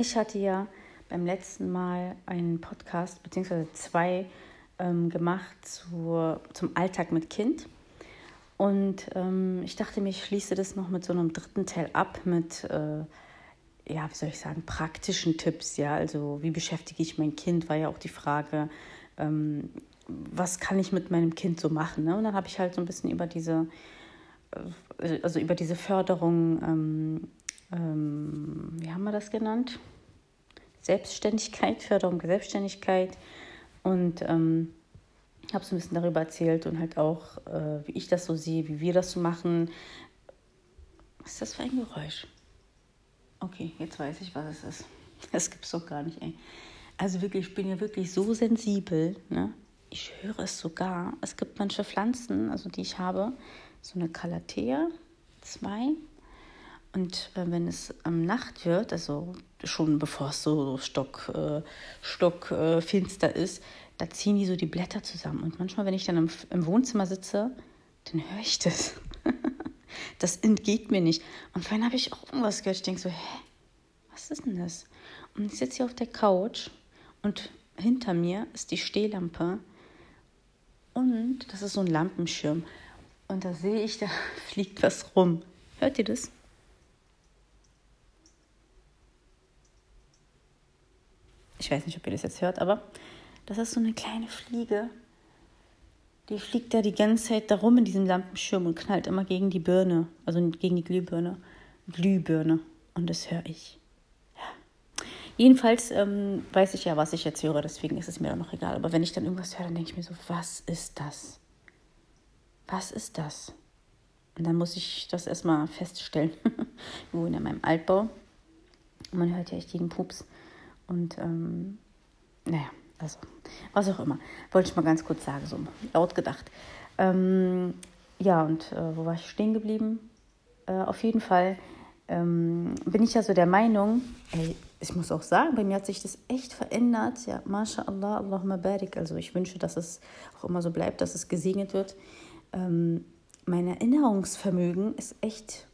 Ich hatte ja beim letzten Mal einen Podcast, beziehungsweise zwei, ähm, gemacht zur, zum Alltag mit Kind. Und ähm, ich dachte mir, ich schließe das noch mit so einem dritten Teil ab, mit, äh, ja, wie soll ich sagen, praktischen Tipps. Ja, also wie beschäftige ich mein Kind, war ja auch die Frage. Ähm, was kann ich mit meinem Kind so machen? Ne? Und dann habe ich halt so ein bisschen über diese, äh, also über diese Förderung, ähm, ähm, wie haben wir das genannt? Selbstständigkeit, Förderung der Selbstständigkeit und ähm, habe so ein bisschen darüber erzählt und halt auch, äh, wie ich das so sehe, wie wir das so machen. Was ist das für ein Geräusch? Okay, jetzt weiß ich, was es ist. Das gibt es doch gar nicht, ey. Also wirklich, ich bin ja wirklich so sensibel, ne? Ich höre es sogar. Es gibt manche Pflanzen, also die ich habe, so eine Calathea, zwei. Und äh, wenn es ähm, Nacht wird, also schon bevor es so stock, äh, stockfinster äh, ist, da ziehen die so die Blätter zusammen. Und manchmal, wenn ich dann im, im Wohnzimmer sitze, dann höre ich das. das entgeht mir nicht. Und vorhin habe ich auch irgendwas gehört. Ich denke so, hä, was ist denn das? Und ich sitze hier auf der Couch und hinter mir ist die Stehlampe und das ist so ein Lampenschirm. Und da sehe ich, da fliegt was rum. Hört ihr das? Ich weiß nicht, ob ihr das jetzt hört, aber das ist so eine kleine Fliege. Die fliegt da die ganze Zeit darum in diesem Lampenschirm und knallt immer gegen die Birne, also gegen die Glühbirne. Glühbirne. Und das höre ich. Ja. Jedenfalls ähm, weiß ich ja, was ich jetzt höre, deswegen ist es mir dann noch egal. Aber wenn ich dann irgendwas höre, dann denke ich mir so, was ist das? Was ist das? Und dann muss ich das erstmal feststellen. Wir wohnen in meinem Altbau. Und man hört ja echt jeden Pups. Und ähm, naja, also was auch immer. Wollte ich mal ganz kurz sagen, so laut gedacht. Ähm, ja, und äh, wo war ich stehen geblieben? Äh, auf jeden Fall ähm, bin ich ja so der Meinung, ey, ich muss auch sagen, bei mir hat sich das echt verändert. Ja, MashaAllah, Allahumma barik. Also ich wünsche, dass es auch immer so bleibt, dass es gesegnet wird. Ähm, mein Erinnerungsvermögen ist echt,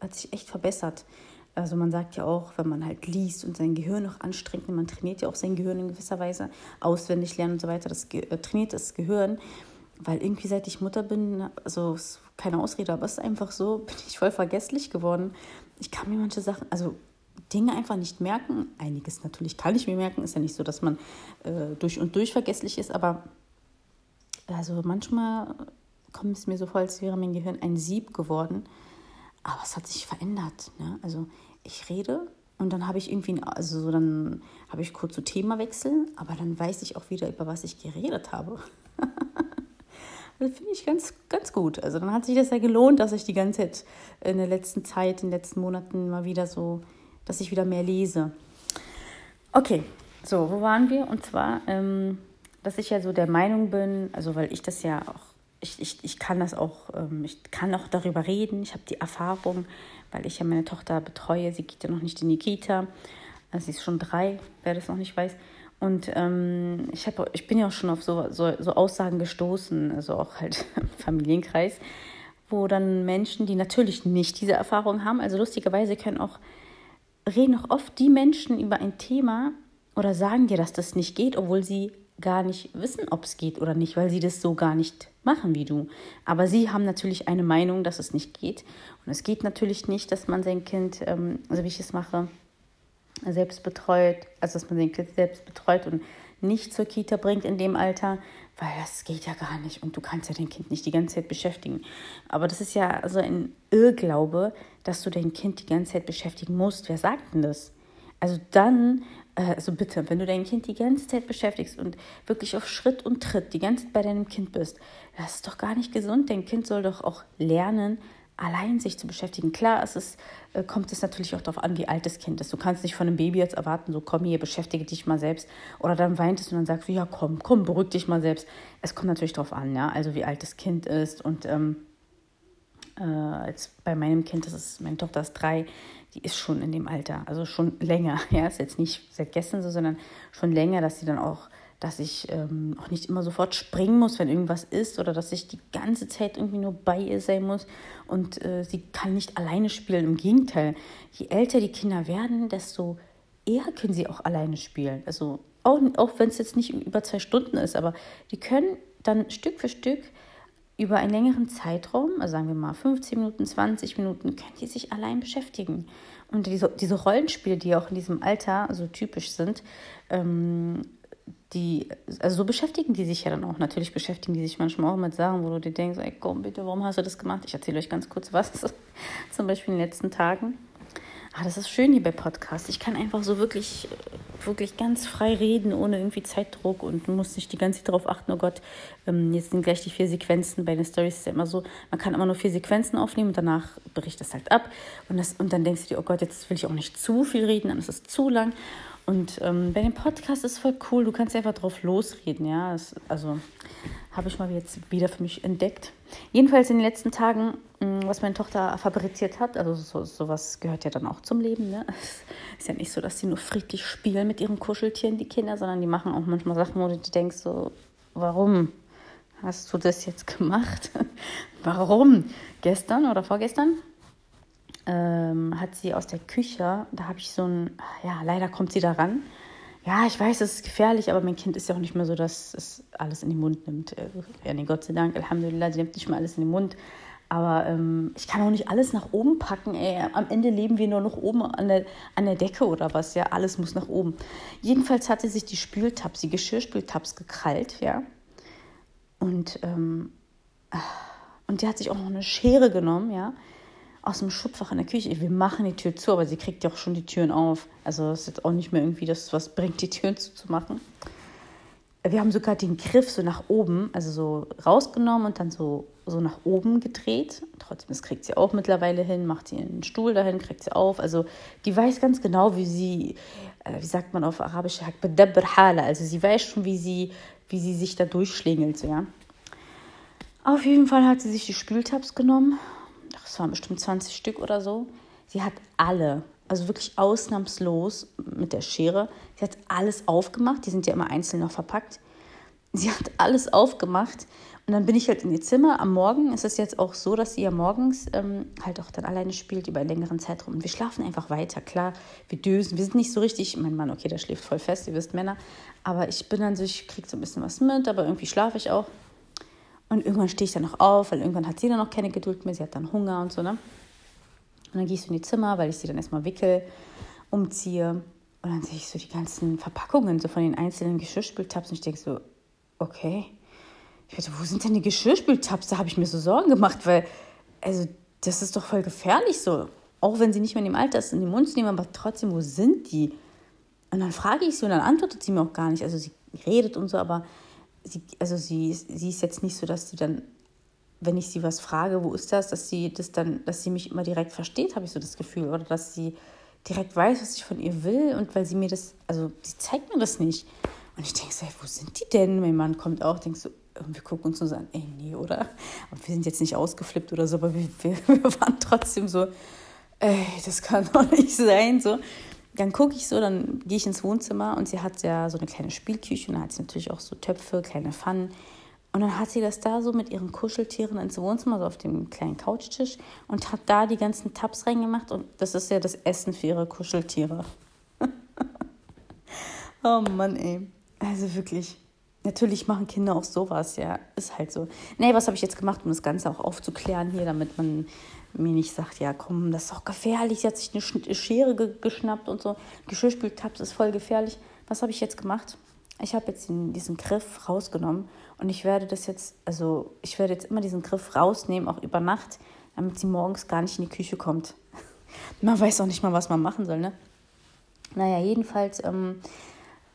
hat sich echt verbessert. Also man sagt ja auch, wenn man halt liest und sein Gehirn noch anstrengt, man trainiert ja auch sein Gehirn in gewisser Weise, auswendig lernen und so weiter, das äh, trainiert das Gehirn. Weil irgendwie seit ich Mutter bin, also keine Ausrede, aber es ist einfach so, bin ich voll vergesslich geworden. Ich kann mir manche Sachen, also Dinge einfach nicht merken. Einiges natürlich kann ich mir merken. Ist ja nicht so, dass man äh, durch und durch vergesslich ist, aber also manchmal kommt es mir so vor, als wäre mein Gehirn ein Sieb geworden. Aber es hat sich verändert. Ne? Also ich rede und dann habe ich irgendwie, also so dann habe ich kurz so Themawechsel, aber dann weiß ich auch wieder, über was ich geredet habe. das finde ich ganz, ganz gut. Also dann hat sich das ja gelohnt, dass ich die ganze Zeit in der letzten Zeit, in den letzten Monaten mal wieder so, dass ich wieder mehr lese. Okay, so, wo waren wir? Und zwar, ähm, dass ich ja so der Meinung bin, also weil ich das ja auch ich, ich, ich kann das auch, ähm, ich kann auch darüber reden. Ich habe die Erfahrung, weil ich ja meine Tochter betreue. Sie geht ja noch nicht in die Kita. Also sie ist schon drei, wer das noch nicht weiß. Und ähm, ich, hab, ich bin ja auch schon auf so, so, so Aussagen gestoßen, also auch halt im Familienkreis, wo dann Menschen, die natürlich nicht diese Erfahrung haben, also lustigerweise können auch, reden auch oft die Menschen über ein Thema oder sagen dir, dass das nicht geht, obwohl sie gar nicht wissen, ob es geht oder nicht, weil sie das so gar nicht machen wie du. Aber sie haben natürlich eine Meinung, dass es nicht geht. Und es geht natürlich nicht, dass man sein Kind, ähm, also wie ich es mache, selbst betreut, also dass man sein Kind selbst betreut und nicht zur Kita bringt in dem Alter, weil das geht ja gar nicht und du kannst ja dein Kind nicht die ganze Zeit beschäftigen. Aber das ist ja so ein Irrglaube, dass du dein Kind die ganze Zeit beschäftigen musst. Wer sagt denn das? Also dann also bitte, wenn du dein Kind die ganze Zeit beschäftigst und wirklich auf Schritt und Tritt die ganze Zeit bei deinem Kind bist, das ist doch gar nicht gesund. Dein Kind soll doch auch lernen, allein sich zu beschäftigen. Klar, es ist, äh, kommt es natürlich auch darauf an, wie alt das Kind ist. Du kannst nicht von einem Baby jetzt erwarten, so komm hier, beschäftige dich mal selbst. Oder dann weint es und dann sagst du, ja komm, komm, beruhig dich mal selbst. Es kommt natürlich darauf an, ja, also wie alt das Kind ist. Und ähm, äh, als bei meinem Kind, das ist, meine Tochter ist drei, die ist schon in dem Alter, also schon länger. Ja, ist jetzt nicht seit gestern so, sondern schon länger, dass sie dann auch, dass ich ähm, auch nicht immer sofort springen muss, wenn irgendwas ist oder dass ich die ganze Zeit irgendwie nur bei ihr sein muss und äh, sie kann nicht alleine spielen. Im Gegenteil, je älter die Kinder werden, desto eher können sie auch alleine spielen. Also auch, auch wenn es jetzt nicht über zwei Stunden ist, aber die können dann Stück für Stück über einen längeren Zeitraum, also sagen wir mal 15 Minuten, 20 Minuten, können die sich allein beschäftigen. Und diese, diese Rollenspiele, die auch in diesem Alter so typisch sind, ähm, die, also so beschäftigen die sich ja dann auch. Natürlich beschäftigen die sich manchmal auch mit Sachen, wo du dir denkst, ey, komm bitte, warum hast du das gemacht? Ich erzähle euch ganz kurz was. Zum Beispiel in den letzten Tagen Ah, das ist schön hier bei Podcasts. Ich kann einfach so wirklich, wirklich ganz frei reden, ohne irgendwie Zeitdruck und muss nicht die ganze Zeit darauf achten, oh Gott, ähm, jetzt sind gleich die vier Sequenzen. Bei den Stories ist ja immer so, man kann immer nur vier Sequenzen aufnehmen und danach bricht das halt ab. Und, das, und dann denkst du dir, oh Gott, jetzt will ich auch nicht zu viel reden, dann ist es zu lang. Und ähm, bei dem Podcast ist es voll cool, du kannst einfach drauf losreden, ja. Das, also habe ich mal jetzt wieder für mich entdeckt. Jedenfalls in den letzten Tagen, was meine Tochter fabriziert hat, also so, sowas gehört ja dann auch zum Leben. Ne? Es ist ja nicht so, dass sie nur friedlich spielen mit ihren Kuscheltieren, die Kinder, sondern die machen auch manchmal Sachen, wo du denkst, so, warum hast du das jetzt gemacht? warum? Gestern oder vorgestern ähm, hat sie aus der Küche, da habe ich so ein, ja, leider kommt sie da ran ja, ich weiß, es ist gefährlich, aber mein Kind ist ja auch nicht mehr so, dass es alles in den Mund nimmt. Äh, ja, nee, Gott sei Dank, Alhamdulillah, sie nimmt nicht mehr alles in den Mund. Aber ähm, ich kann auch nicht alles nach oben packen. Ey. Am Ende leben wir nur noch oben an der, an der Decke oder was. Ja, alles muss nach oben. Jedenfalls hatte sich die Spültabs, die Geschirrspültabs gekrallt, ja. Und, ähm, und die hat sich auch noch eine Schere genommen, ja aus dem Schubfach in der Küche. Wir machen die Tür zu, aber sie kriegt ja auch schon die Türen auf. Also es ist jetzt auch nicht mehr irgendwie, dass was bringt, die Türen zuzumachen. Wir haben sogar den Griff so nach oben, also so rausgenommen und dann so, so nach oben gedreht. Trotzdem, das kriegt sie auch mittlerweile hin, macht sie einen Stuhl dahin, kriegt sie auf. Also die weiß ganz genau, wie sie, äh, wie sagt man auf Arabisch, also sie weiß schon, wie sie, wie sie sich da durchschlängelt. So, ja. Auf jeden Fall hat sie sich die Spültabs genommen das waren bestimmt 20 Stück oder so. Sie hat alle, also wirklich ausnahmslos mit der Schere, sie hat alles aufgemacht. Die sind ja immer einzeln noch verpackt. Sie hat alles aufgemacht und dann bin ich halt in ihr Zimmer. Am Morgen ist es jetzt auch so, dass sie ja morgens ähm, halt auch dann alleine spielt über einen längeren Zeitraum. Und wir schlafen einfach weiter. Klar, wir dösen. Wir sind nicht so richtig. Mein Mann, okay, der schläft voll fest, ihr wisst Männer. Aber ich bin dann so, ich kriege so ein bisschen was mit, aber irgendwie schlafe ich auch. Und irgendwann stehe ich dann noch auf, weil irgendwann hat sie dann noch keine Geduld mehr, sie hat dann Hunger und so, ne? Und dann gehe ich so in die Zimmer, weil ich sie dann erstmal wickel, umziehe. Und dann sehe ich so die ganzen Verpackungen so von den einzelnen Geschirrspültabs und ich denke so, okay. Ich dachte, wo sind denn die Geschirrspültabs? Da habe ich mir so Sorgen gemacht, weil, also, das ist doch voll gefährlich so. Auch wenn sie nicht mehr in dem Alter ist, in den Mund zu nehmen, aber trotzdem, wo sind die? Und dann frage ich sie und dann antwortet sie mir auch gar nicht. Also, sie redet und so, aber sie, also sie, sie ist jetzt nicht so, dass sie dann, wenn ich sie was frage, wo ist das, dass sie das dann, dass sie mich immer direkt versteht, habe ich so das Gefühl. Oder dass sie direkt weiß, was ich von ihr will und weil sie mir das, also sie zeigt mir das nicht. Und ich denke so, wo sind die denn? Mein Mann kommt auch, denkst so, wir gucken uns so an, ey, nee, oder? Und wir sind jetzt nicht ausgeflippt oder so, aber wir, wir, wir waren trotzdem so, ey, das kann doch nicht sein, so dann gucke ich so, dann gehe ich ins Wohnzimmer und sie hat ja so eine kleine Spielküche und da hat sie natürlich auch so Töpfe, kleine Pfannen. Und dann hat sie das da so mit ihren Kuscheltieren ins Wohnzimmer, so auf dem kleinen Couchtisch und hat da die ganzen Tabs reingemacht und das ist ja das Essen für ihre Kuscheltiere. oh Mann, ey. Also wirklich. Natürlich machen Kinder auch sowas, ja. Ist halt so. Nee, was habe ich jetzt gemacht, um das Ganze auch aufzuklären hier, damit man mir nicht sagt, ja komm, das ist doch gefährlich, sie hat sich eine Schere ge geschnappt und so. Geschirrspültabs ist voll gefährlich. Was habe ich jetzt gemacht? Ich habe jetzt den, diesen Griff rausgenommen und ich werde das jetzt, also ich werde jetzt immer diesen Griff rausnehmen, auch über Nacht, damit sie morgens gar nicht in die Küche kommt. man weiß auch nicht mal, was man machen soll, ne? Naja, jedenfalls ähm,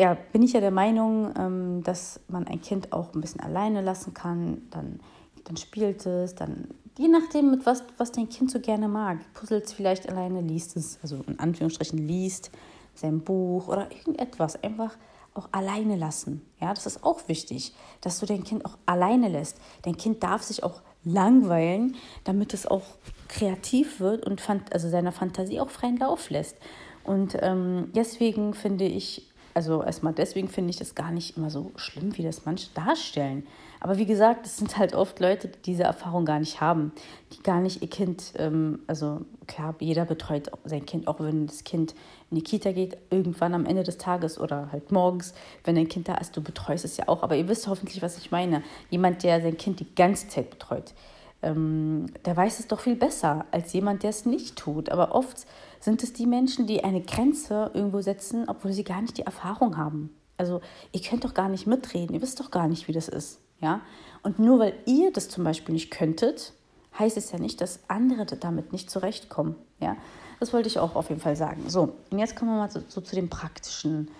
ja, bin ich ja der Meinung, ähm, dass man ein Kind auch ein bisschen alleine lassen kann. Dann, dann spielt es, dann je nachdem, mit was, was dein Kind so gerne mag. Puzzelt es vielleicht alleine, liest es, also in Anführungsstrichen liest, sein Buch oder irgendetwas. Einfach auch alleine lassen. Ja, das ist auch wichtig, dass du dein Kind auch alleine lässt. Dein Kind darf sich auch langweilen, damit es auch kreativ wird und also seiner Fantasie auch freien Lauf lässt. Und ähm, deswegen finde ich, Also erstmal deswegen finde ich das gar nicht immer so schlimm, wie das manche darstellen. Aber wie gesagt, es sind halt oft Leute, die diese Erfahrung gar nicht haben, die gar nicht ihr Kind, ähm, also klar, jeder betreut sein Kind, auch wenn das Kind in die Kita geht, irgendwann am Ende des Tages oder halt morgens, wenn dein Kind da ist, du betreust es ja auch. Aber ihr wisst hoffentlich, was ich meine. Jemand, der sein Kind die ganze Zeit betreut, ähm, der weiß es doch viel besser als jemand, der es nicht tut. Aber oft sind es die Menschen, die eine Grenze irgendwo setzen, obwohl sie gar nicht die Erfahrung haben. Also ihr könnt doch gar nicht mitreden, ihr wisst doch gar nicht, wie das ist. Ja? Und nur weil ihr das zum Beispiel nicht könntet, heißt es ja nicht, dass andere damit nicht zurechtkommen. Ja? Das wollte ich auch auf jeden Fall sagen. So, und jetzt kommen wir mal so, so zu den praktischen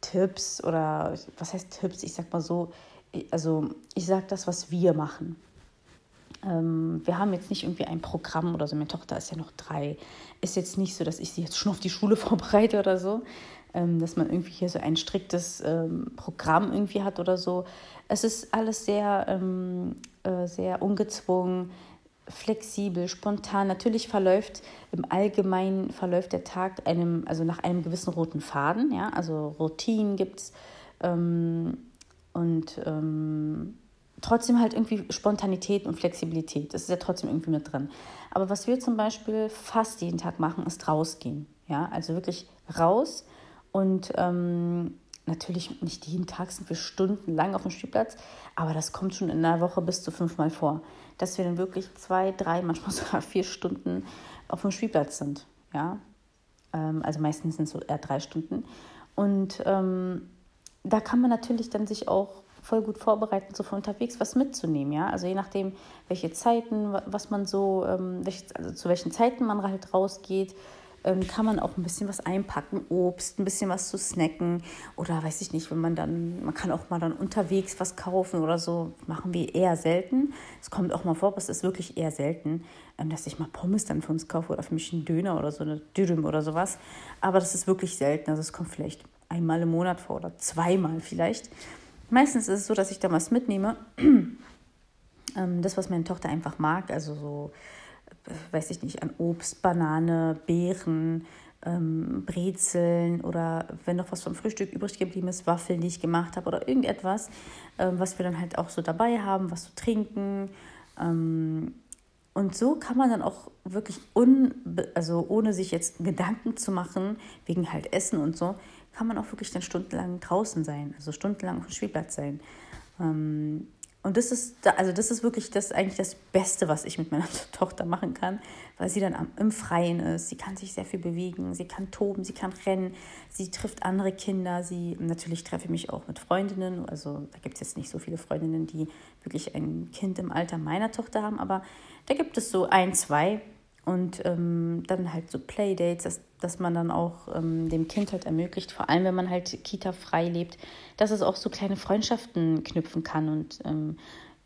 Tipps oder was heißt Tipps? Ich sag mal so, also ich sage das, was wir machen. Ähm, wir haben jetzt nicht irgendwie ein Programm oder so. Meine Tochter ist ja noch drei. Ist jetzt nicht so, dass ich sie jetzt schon auf die Schule vorbereite oder so, ähm, dass man irgendwie hier so ein striktes ähm, Programm irgendwie hat oder so. Es ist alles sehr, ähm, äh, sehr ungezwungen, flexibel, spontan. Natürlich verläuft im Allgemeinen verläuft der Tag einem, also nach einem gewissen roten Faden, ja, also Routinen gibt es ähm, und ähm, trotzdem halt irgendwie Spontanität und Flexibilität. Das ist ja trotzdem irgendwie mit drin. Aber was wir zum Beispiel fast jeden Tag machen, ist rausgehen. Ja, also wirklich raus und ähm, natürlich nicht jeden Tag sind wir stundenlang auf dem Spielplatz, aber das kommt schon in der Woche bis zu fünfmal vor, dass wir dann wirklich zwei, drei, manchmal sogar vier Stunden auf dem Spielplatz sind. Ja, ähm, also meistens sind es so eher drei Stunden. Und ähm, da kann man natürlich dann sich auch voll gut vorbereiten, so von unterwegs was mitzunehmen, ja. Also je nachdem, welche Zeiten, was man so, ähm, welche, also zu welchen Zeiten man halt rausgeht, ähm, kann man auch ein bisschen was einpacken, Obst, ein bisschen was zu snacken oder weiß ich nicht, wenn man dann, man kann auch mal dann unterwegs was kaufen oder so, machen wir eher selten. Es kommt auch mal vor, aber es ist wirklich eher selten, ähm, dass ich mal Pommes dann für uns kaufe oder für mich einen Döner oder so eine Dürüm oder sowas. Aber das ist wirklich selten, also es kommt vielleicht einmal im Monat vor oder zweimal vielleicht. Meistens ist es so, dass ich da was mitnehme. ähm, das, was meine Tochter einfach mag, also so, äh, weiß ich nicht, an Obst, Banane, Beeren, ähm, Brezeln oder wenn noch was vom Frühstück übrig geblieben ist, Waffeln, die ich gemacht habe oder irgendetwas, ähm, was wir dann halt auch so dabei haben, was zu trinken. Ähm, und so kann man dann auch wirklich, un, also ohne sich jetzt Gedanken zu machen, wegen halt Essen und so, kann man auch wirklich dann stundenlang draußen sein, also stundenlang auf dem Spielplatz sein. Ähm, und das ist, also das ist wirklich das eigentlich das Beste, was ich mit meiner Tochter machen kann, weil sie dann im Freien ist. Sie kann sich sehr viel bewegen, sie kann toben, sie kann rennen, sie trifft andere Kinder. Sie natürlich treffe ich mich auch mit Freundinnen. Also da gibt es jetzt nicht so viele Freundinnen, die wirklich ein Kind im Alter meiner Tochter haben, aber da gibt es so ein, zwei, und ähm, dann halt so Playdates, dass, dass man dann auch ähm, dem Kind halt ermöglicht, vor allem wenn man halt Kita-frei lebt, dass es auch so kleine Freundschaften knüpfen kann und ähm,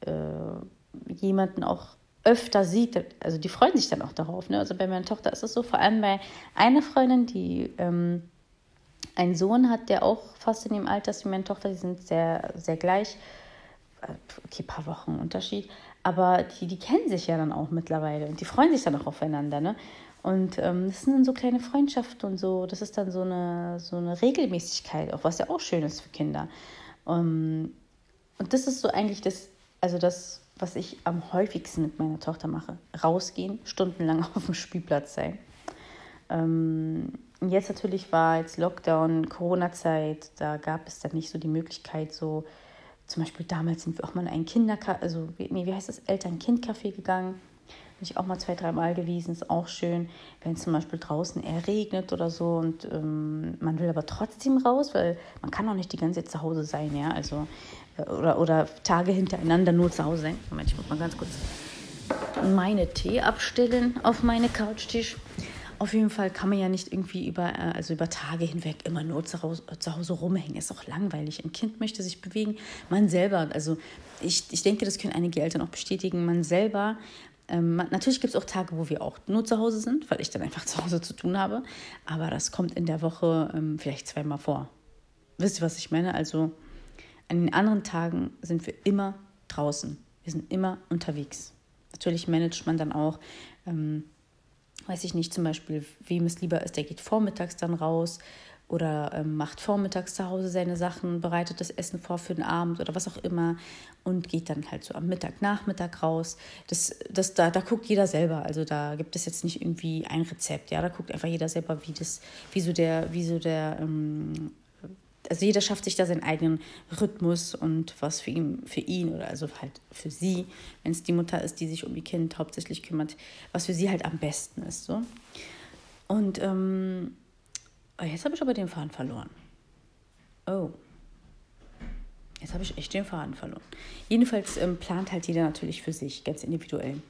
äh, jemanden auch öfter sieht. Also die freuen sich dann auch darauf. Ne? Also bei meiner Tochter ist es so, vor allem bei einer Freundin, die ähm, einen Sohn hat, der auch fast in dem Alter ist wie meine Tochter, die sind sehr, sehr gleich. Okay, paar Wochen Unterschied. Aber die, die kennen sich ja dann auch mittlerweile und die freuen sich dann auch aufeinander. Ne? Und ähm, das sind dann so kleine Freundschaften und so. Das ist dann so eine, so eine Regelmäßigkeit, auch was ja auch schön ist für Kinder. Um, ähm, und das ist so eigentlich das, also das, was ich am häufigsten mit meiner Tochter mache. Rausgehen, stundenlang auf dem Spielplatz sein. Ähm, jetzt natürlich war jetzt Lockdown, Corona-Zeit, da gab es dann nicht so die Möglichkeit, so zum Beispiel damals sind wir auch mal in ein Kindercafé, also nee, wie heißt das, Eltern-Kind-Café gegangen. Bin ich auch mal zwei, dreimal gewesen, ist auch schön. Wenn es zum Beispiel draußen eher regnet oder so und ähm, man will aber trotzdem raus, weil man kann auch nicht die ganze Zeit zu Hause sein, ja, also äh, oder, oder Tage hintereinander nur zu Hause sein. Moment, ich muss mal ganz kurz meine Tee abstellen auf meine Couchtisch. Auf jeden Fall kann man ja nicht irgendwie über, äh, also über Tage hinweg immer nur zu Hause, zu Hause rumhängen. Ist auch langweilig. Ein Kind möchte sich bewegen. Man selber, also ich, ich denke, das können einige Eltern auch bestätigen. Man selber, ähm, natürlich gibt es auch Tage, wo wir auch nur zu Hause sind, weil ich dann einfach zu Hause zu tun habe. Aber das kommt in der Woche ähm, vielleicht zweimal vor. Wisst ihr, was ich meine? Also an den anderen Tagen sind wir immer draußen. Wir sind immer unterwegs. Natürlich managt man dann auch. Ähm, weiß ich nicht, zum Beispiel, wem es lieber ist, der geht vormittags dann raus oder ähm, macht vormittags zu Hause seine Sachen, bereitet das Essen vor für den Abend oder was auch immer und geht dann halt so am Mittag, Nachmittag raus. Das, das, da, da guckt jeder selber. Also da gibt es jetzt nicht irgendwie ein Rezept. Ja, da guckt einfach jeder selber, wie das, wie so der, wie so der, ähm, also jeder schafft sich da seinen eigenen Rhythmus und was für ihn, für ihn oder also halt für sie, wenn es die Mutter ist, die sich um ihr Kind hauptsächlich kümmert, was für sie halt am besten ist. So. Und ähm, Oh, jetzt habe ich aber den Faden verloren. Oh. Jetzt habe ich echt den Faden verloren. Jedenfalls ähm, plant halt jeder natürlich für sich, ganz individuell.